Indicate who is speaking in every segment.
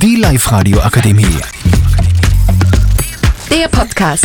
Speaker 1: Die Live-Radio Akademie.
Speaker 2: Der Podcast.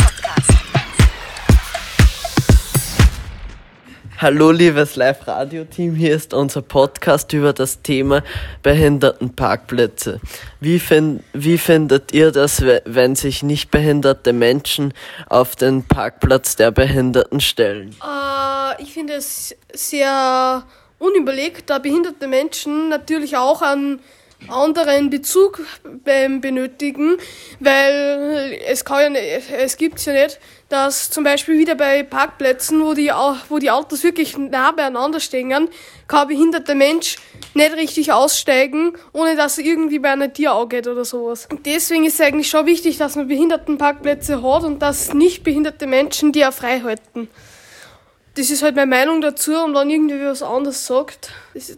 Speaker 3: Hallo liebes Live-Radio-Team, hier ist unser Podcast über das Thema Behindertenparkplätze. Wie, find, wie findet ihr das, wenn sich nicht behinderte Menschen auf den Parkplatz der Behinderten stellen?
Speaker 4: Äh, ich finde es sehr unüberlegt, da behinderte Menschen natürlich auch an anderen Bezug benötigen, weil es kann ja nicht, es gibt ja nicht, dass zum Beispiel wieder bei Parkplätzen, wo die, wo die Autos wirklich nah beieinander stehen, kann ein behinderter Mensch nicht richtig aussteigen, ohne dass er irgendwie bei einer Tür angeht oder sowas. Deswegen ist es eigentlich schon wichtig, dass man Behindertenparkplätze hat und dass nicht behinderte Menschen die auch frei halten das ist halt meine Meinung dazu und wenn irgendwie was anderes sagt,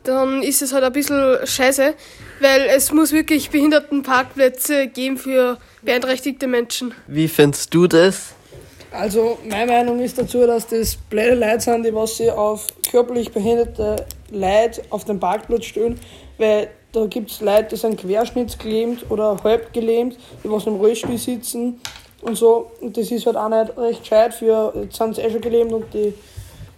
Speaker 4: dann ist es halt ein bisschen scheiße, weil es muss wirklich Behindertenparkplätze geben für beeinträchtigte Menschen.
Speaker 3: Wie findest du das?
Speaker 5: Also, meine Meinung ist dazu, dass das blöde Leute sind, die was sie auf körperlich behinderte Leute auf den Parkplatz stellen, weil da gibt es Leute, die sind querschnittsgelähmt oder halb gelähmt, die was im Rollstuhl sitzen und so. Und das ist halt auch nicht recht gescheit für, jetzt sind sie eh schon gelähmt und die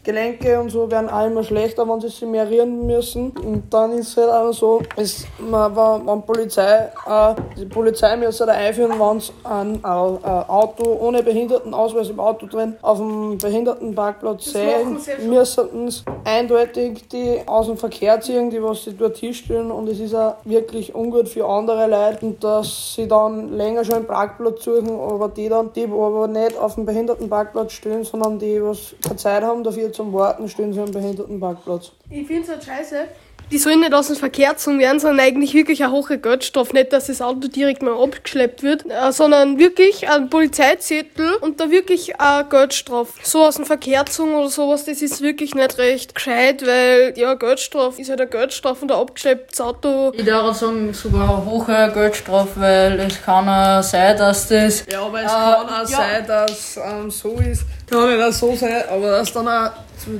Speaker 5: Gelenke und so werden auch immer schlechter, wenn sie sich mehrieren müssen. Und dann ist es halt auch so, es, man, wenn Polizei, äh, die Polizei müsste da einführen, wenn es ein, ein, Auto ohne Behindertenausweis im Auto drin auf dem Behindertenparkplatz sehen, müssten eindeutig die aus dem Verkehr ziehen, die was sie dort hinstellen. Und es ist auch wirklich ungut für andere Leute, und dass sie dann länger schon einen Parkplatz suchen, aber die dann, die aber nicht auf dem Behindertenparkplatz stehen, sondern die was keine Zeit haben dafür zum Warten stehen sie am Behindertenparkplatz.
Speaker 4: Ich finde es halt scheiße. Die sollen nicht aus dem Verkehr gezogen werden, sondern eigentlich wirklich eine hohe Geldstrafe. Nicht, dass das Auto direkt mal abgeschleppt wird, äh, sondern wirklich ein Polizeizettel und da wirklich eine Geldstrafe. So aus dem Verkehr gezogen oder sowas, das ist wirklich nicht recht gescheit, weil ja, Geldstrafe ist halt eine Geldstrafe und ein abgeschlepptes Auto.
Speaker 6: Ich würde sagen, sogar eine hohe Geldstrafe, weil es kann auch sein, dass das.
Speaker 5: Ja, aber es äh, kann auch ja. sein, dass ähm, so ist. Kann nicht auch so sein, aber dass dann auch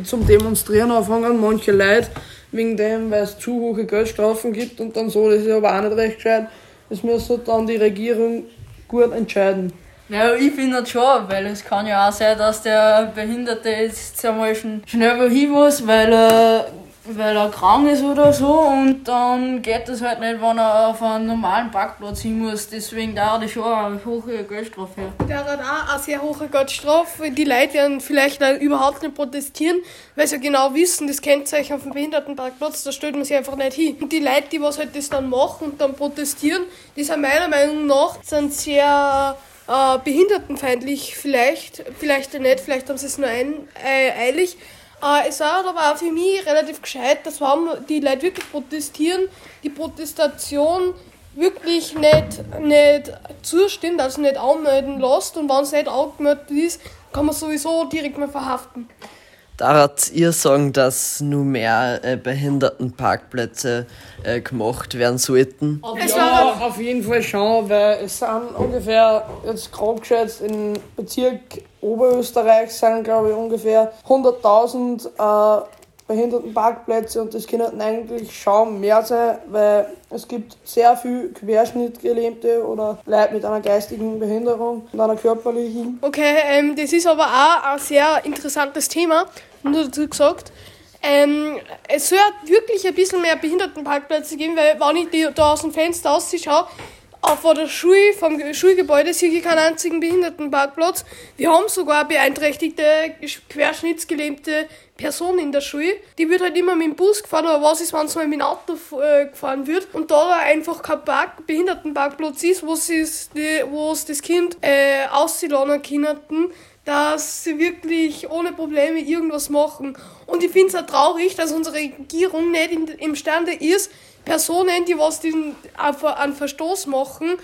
Speaker 5: zum Demonstrieren anfangen, manche Leute, wegen dem, weil es zu hohe Geldstrafen gibt und dann so, das ist aber auch nicht recht gescheit. Das müsste dann die Regierung gut entscheiden.
Speaker 6: Ja, ich finde das schon, weil es kann ja auch sein, dass der Behinderte jetzt einmal schnell wohin muss, weil er weil er krank ist oder so und dann geht das halt nicht, wenn er auf einen normalen Parkplatz hin muss. Deswegen da hat schon eine hohe Geldstrafe.
Speaker 4: Der hat auch eine sehr hohe Geldstrafe. Die Leute werden vielleicht überhaupt nicht protestieren, weil sie genau wissen, das Kennzeichen auf dem Behindertenparkplatz, da stellt man sich einfach nicht hin. Und die Leute, die was halt das dann machen und dann protestieren, die sind meiner Meinung nach sind sehr äh, behindertenfeindlich vielleicht, vielleicht nicht, vielleicht haben sie es nur ein, äh, eilig, äh, es war aber auch für mich relativ gescheit, dass warum die Leute wirklich protestieren, die Protestation wirklich nicht, nicht zustimmt, also nicht anmelden lässt und wenn es nicht angemeldet ist, kann man sowieso direkt mal verhaften.
Speaker 3: Darat ihr sagen, dass nur mehr äh, Behindertenparkplätze äh, gemacht werden sollten?
Speaker 5: Ja, auf jeden Fall schon, weil es sind ungefähr, jetzt grob geschätzt, im Bezirk Oberösterreich sind, glaube ich, ungefähr 100.000 äh, Behindertenparkplätze und das könnten eigentlich schon mehr sein, weil es gibt sehr viel Querschnittgelähmte oder Leute mit einer geistigen Behinderung und einer körperlichen.
Speaker 4: Okay, ähm, das ist aber auch ein sehr interessantes Thema, nur dazu gesagt. Ähm, es soll wirklich ein bisschen mehr Behindertenparkplätze geben, weil wenn ich da aus dem Fenster ausschaue, vor der Schule, vom Schulgebäude sehe ich keinen einzigen Behindertenparkplatz. Wir haben sogar beeinträchtigte, querschnittsgelähmte Person in der Schule. Die wird halt immer mit dem Bus gefahren, aber was ist, wenn es mal mit dem Auto äh, gefahren wird und da einfach kein Park, Behindertenparkplatz ist, wo es das Kind äh, auszuladen können, dass sie wirklich ohne Probleme irgendwas machen. Und ich finde es auch traurig, dass unsere Regierung nicht in, imstande ist, Personen, die was den, einen Verstoß machen,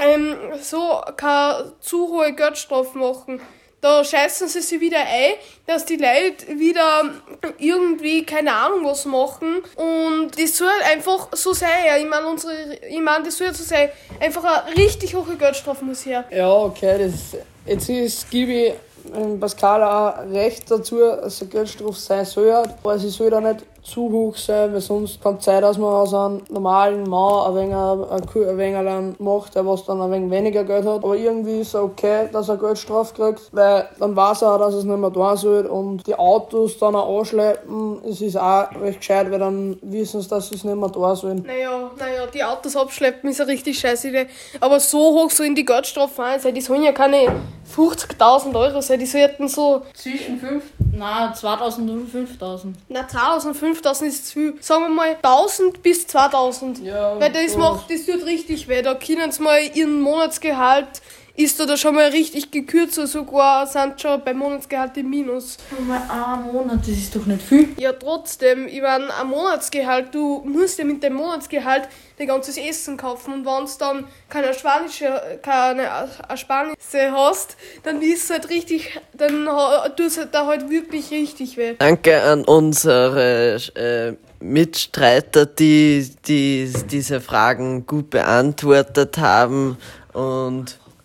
Speaker 4: ähm, so keine zu hohe Geldstrafe machen. Da scheißen sie sich wieder ein, dass die Leute wieder irgendwie keine Ahnung was machen. Und das soll einfach so sein. Ja. Ich meine, ich meine, das soll so sein. Einfach eine richtig hohe Geldstrafe muss her.
Speaker 5: Ja, okay, das, jetzt ist, gebe ich ähm, Pascal auch recht dazu, dass eine Geldstrafe sein soll, aber sie soll da nicht zu hoch sein, weil sonst kann es sein, dass man aus einem normalen Mann ein wenig, ein, ein wenig macht, der was dann ein wenig weniger Geld hat. Aber irgendwie ist es okay, dass er Geldstrafe kriegt, weil dann weiß er auch, dass es nicht mehr tun soll und die Autos dann auch anschleppen, es ist auch recht gescheit, weil dann wissen sie, dass sie es nicht mehr tun sollen.
Speaker 4: Naja, naja, die Autos abschleppen ist eine richtig scheiße Idee. Aber so hoch so in die Geldstrafe sein, die sollen ja keine 50.000 Euro sein, die sollten so,
Speaker 6: Zwischen 5, na 2000 und 5000.
Speaker 4: na 1000, 5000 ist zu viel. Sagen wir mal 1000 bis 2000.
Speaker 5: Ja,
Speaker 4: Weil das
Speaker 5: so.
Speaker 4: macht, das tut richtig weh. Da können sie mal ihren Monatsgehalt, ist da, da schon mal richtig gekürzt, oder sogar sind schon beim Monatsgehalt im Minus.
Speaker 6: Mal ein Monat, das ist doch nicht viel.
Speaker 4: Ja, trotzdem, ich meine, ein Monatsgehalt, du musst ja mit dem Monatsgehalt dein ganzes Essen kaufen und wenn du dann keine spanische, keine Ersparnisse hast, dann ist es halt richtig, dann ha- tut es halt da halt wirklich richtig weh.
Speaker 3: Danke an unsere äh, Mitstreiter, die, die diese Fragen gut beantwortet haben und